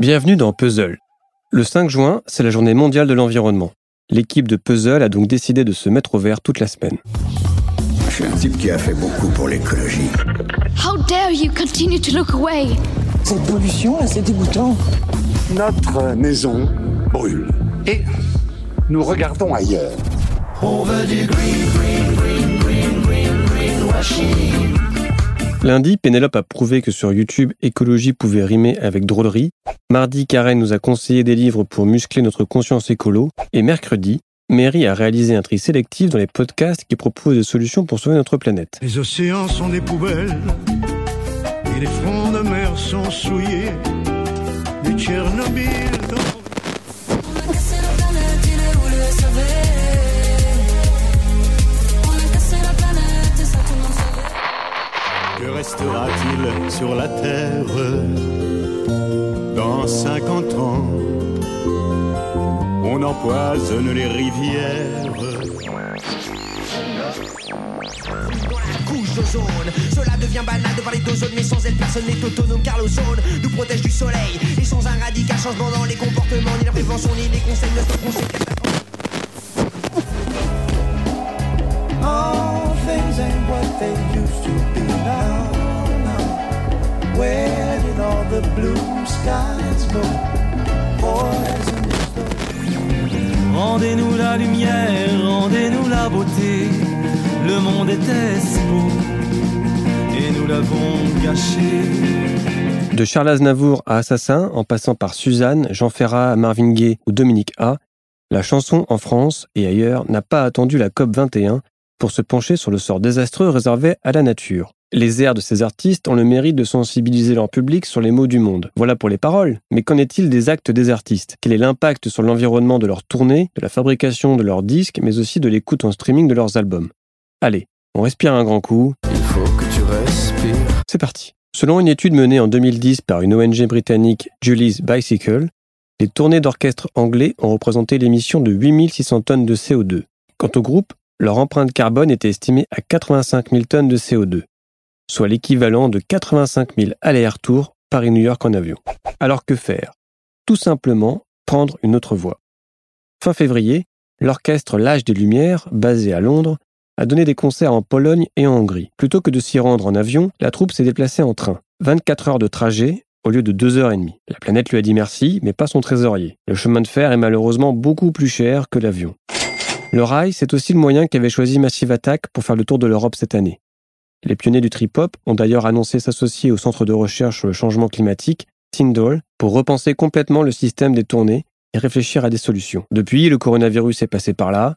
Bienvenue dans Puzzle. Le 5 juin, c'est la journée mondiale de l'environnement. L'équipe de Puzzle a donc décidé de se mettre au vert toute la semaine. Je suis un type qui a fait beaucoup pour l'écologie. How dare you continue to look away? Cette pollution, là, c'est dégoûtant. Notre maison brûle. Et nous regardons ailleurs. Lundi, Pénélope a prouvé que sur YouTube, écologie pouvait rimer avec drôlerie. Mardi, Karen nous a conseillé des livres pour muscler notre conscience écolo. Et mercredi, Mary a réalisé un tri sélectif dans les podcasts qui proposent des solutions pour sauver notre planète. Les océans sont des poubelles et les fonds de mer sont souillés. Du Tchernobyl empoisonne les rivières. couche d'ozone. Cela devient banal de parler d'ozone, mais sans elle, personne n'est autonome car l'ozone nous protège du soleil. Et sans un radical changement dans les comportements, ni la prévention, ni les conseils ne stopperont ces catastrophes. All things ain't what they used to be now. now. Where did all the blue skies go? Rendez-nous la lumière, rendez-nous la beauté. Le monde était beau et nous l'avons gâché. De Charles Aznavour à Assassin, en passant par Suzanne, Jean Ferrat, Marvin Gaye ou Dominique A, la chanson en France et ailleurs n'a pas attendu la COP 21 pour se pencher sur le sort désastreux réservé à la nature. Les airs de ces artistes ont le mérite de sensibiliser leur public sur les maux du monde. Voilà pour les paroles. Mais qu'en est-il des actes des artistes? Quel est l'impact sur l'environnement de leur tournée, de la fabrication de leurs disques, mais aussi de l'écoute en streaming de leurs albums? Allez, on respire un grand coup. Il faut que tu respires. C'est parti. Selon une étude menée en 2010 par une ONG britannique Julie's Bicycle, les tournées d'orchestres anglais ont représenté l'émission de 8600 tonnes de CO2. Quant au groupe, leur empreinte carbone était estimée à 85 000 tonnes de CO2, soit l'équivalent de 85 000 allers-retours Paris-New York en avion. Alors que faire? Tout simplement prendre une autre voie. Fin février, l'orchestre L'Âge des Lumières, basé à Londres, a donné des concerts en Pologne et en Hongrie. Plutôt que de s'y rendre en avion, la troupe s'est déplacée en train. 24 heures de trajet au lieu de 2 heures et demie. La planète lui a dit merci, mais pas son trésorier. Le chemin de fer est malheureusement beaucoup plus cher que l'avion. Le rail, c'est aussi le moyen qu'avait choisi Massive Attack pour faire le tour de l'Europe cette année. Les pionniers du trip-hop ont d'ailleurs annoncé s'associer au centre de recherche sur le changement climatique, Tyndall, pour repenser complètement le système des tournées et réfléchir à des solutions. Depuis, le coronavirus est passé par là,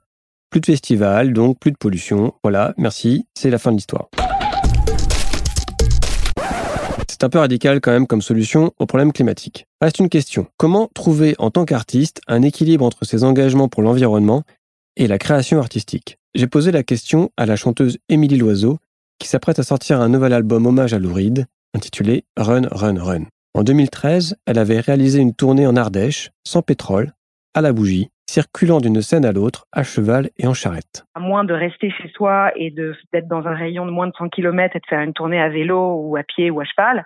plus de festivals, donc plus de pollution. Voilà, merci, c'est la fin de l'histoire. C'est un peu radical quand même comme solution au problème climatique. Reste une question. Comment trouver en tant qu'artiste un équilibre entre ses engagements pour l'environnement et la création artistique? J'ai posé la question à la chanteuse Émilie Loiseau, qui s'apprête à sortir un nouvel album hommage à Lou Reed, intitulé Run, Run, Run. En 2013, elle avait réalisé une tournée en Ardèche, sans pétrole, à la bougie, circulant d'une scène à l'autre, à cheval et en charrette. à moins de rester chez soi et d'être dans un rayon de moins de 100 km et de faire une tournée à vélo ou à pied ou à cheval,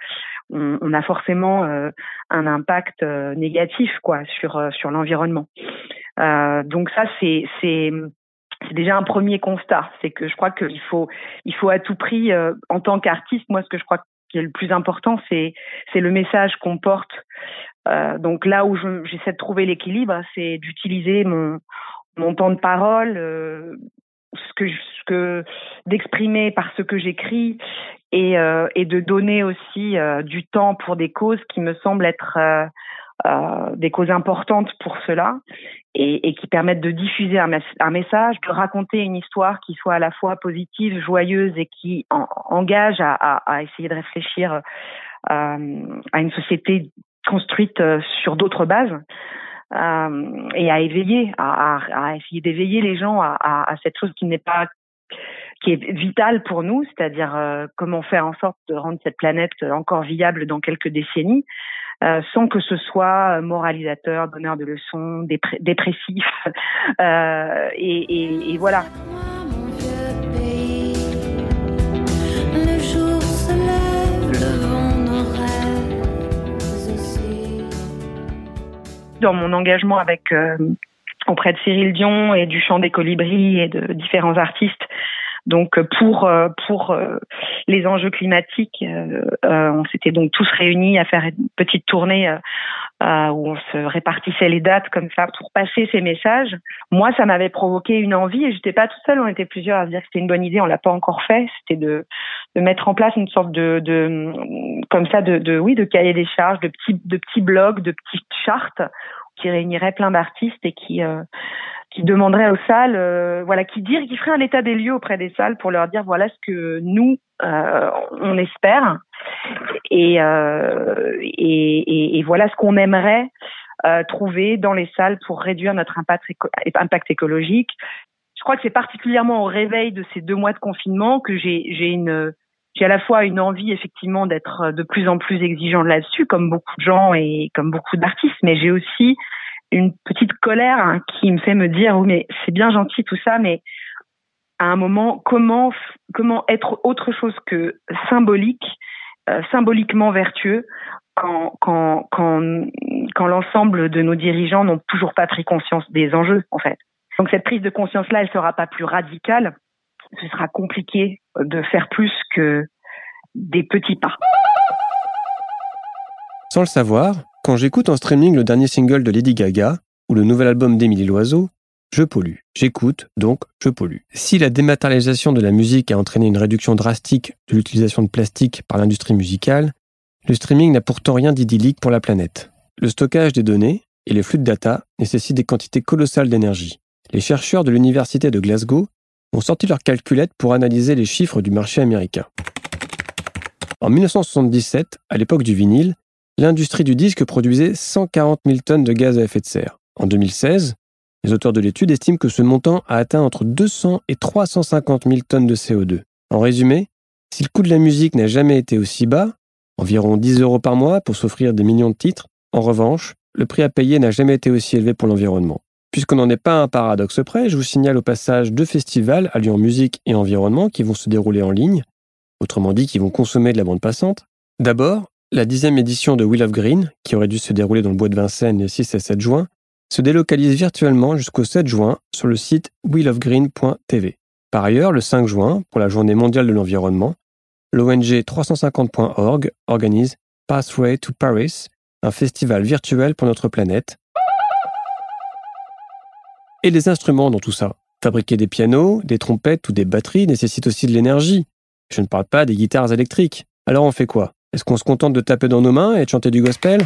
on, a forcément euh, un impact euh, négatif quoi sur euh, sur l'environnement. Donc ça c'est c'est déjà un premier constat, c'est que je crois qu'il faut il faut à tout prix euh, en tant qu'artiste, moi ce que je crois qui est le plus important, c'est c'est le message qu'on porte. Euh, donc là où je- j'essaie de trouver l'équilibre, c'est d'utiliser mon mon temps de parole, euh, ce que ce que d'exprimer par ce que j'écris et et de donner aussi du temps pour des causes qui me semblent être euh, des causes importantes pour cela et, qui permettent de diffuser un, mes- un message, de raconter une histoire qui soit à la fois positive, joyeuse et qui en- engage à, essayer de réfléchir euh, à une société construite euh, sur d'autres bases et à éveiller, à, essayer d'éveiller les gens à, cette chose qui n'est pas qui est vitale pour nous, c'est-à-dire comment faire en sorte de rendre cette planète encore viable dans quelques décennies, euh, sans que ce soit moralisateur, donneur de leçons, dépressif, euh, et, et, et voilà. Dans mon engagement avec euh, auprès de Cyril Dion et du chant des colibris et de différents artistes. Donc pour euh, pour euh, les enjeux climatiques, euh, on s'était donc tous réunis à faire une petite tournée où on se répartissait les dates comme ça pour passer ces messages. Moi, ça m'avait provoqué une envie et j'étais pas toute seule, on était plusieurs à se dire que c'était une bonne idée. On l'a pas encore fait. C'était de de mettre en place une sorte de de comme ça de, de oui de cahier des charges, de petits de petits blogs, de petites chartes qui réunirait plein d'artistes et qui euh, qui demanderait aux salles, euh, voilà, qui dire, qui ferait un état des lieux auprès des salles pour leur dire voilà ce que nous euh, on espère et, euh, et, et, voilà ce qu'on aimerait trouver dans les salles pour réduire notre impact, impact écologique. Je crois que c'est particulièrement au réveil de ces deux mois de confinement que j'ai j'ai une j'ai à la fois une envie effectivement d'être de plus en plus exigeant là-dessus, comme beaucoup de gens et comme beaucoup d'artistes, mais j'ai aussi une hein, qui me fait me dire oui mais c'est bien gentil tout ça, mais à un moment comment comment être autre chose que symbolique, euh, symboliquement vertueux quand quand quand quand l'ensemble de nos dirigeants n'ont toujours pas pris conscience des enjeux en fait. Donc cette prise de conscience là, elle sera pas plus radicale ce sera compliqué de faire plus que des petits pas. Sans le savoir, quand j'écoute en streaming le dernier single de Lady Gaga ou le nouvel album d'Émilie Loiseau, je pollue. J'écoute, donc je pollue. Si la dématérialisation de la musique a entraîné une réduction drastique de l'utilisation de plastique par l'industrie musicale, le streaming n'a pourtant rien d'idyllique pour la planète. Le stockage des données et les flux de data nécessitent des quantités colossales d'énergie. Les chercheurs de l'université de Glasgow ont sorti leur calculette pour analyser les chiffres du marché américain. En 1977, à l'époque du vinyle, l'industrie du disque produisait 140 000 tonnes de gaz à effet de serre. En 2016, les auteurs de l'étude estiment que ce montant a atteint entre 200 et 350 000 tonnes de CO2. En résumé, si le coût de la musique n'a jamais été aussi bas, environ 10 euros par mois pour s'offrir des millions de titres, en revanche, le prix à payer n'a jamais été aussi élevé pour l'environnement. Puisqu'on n'en est pas un paradoxe près, je vous signale au passage deux festivals alliant musique et environnement qui vont se dérouler en ligne, autrement dit qui vont consommer de la bande passante. D'abord, la dixième édition de Wheel of Green, qui aurait dû se dérouler dans le bois de Vincennes les 6 et 7 juin, se délocalise virtuellement jusqu'au 7 juin sur le site wheelofgreen.tv. Par ailleurs, le 5 juin, pour la journée mondiale de l'environnement, l'ONG 350.org organise Pathway to Paris, un festival virtuel pour notre planète, et les instruments dans tout ça. Fabriquer des pianos, des trompettes ou des batteries nécessite aussi de l'énergie. Je ne parle pas des guitares électriques. Alors on fait quoi? Est-ce qu'on se contente de taper dans nos mains et de chanter du gospel?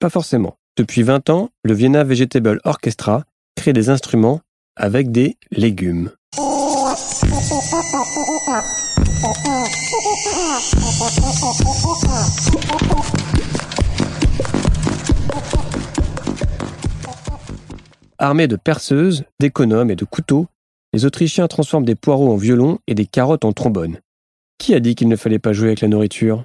Pas forcément. Depuis 20 ans, le Vienna Vegetable Orchestra crée des instruments avec des légumes. Armés de perceuses, d'économes et de couteaux, les Autrichiens transforment des poireaux en violons et des carottes en trombones. Qui a dit qu'il ne fallait pas jouer avec la nourriture?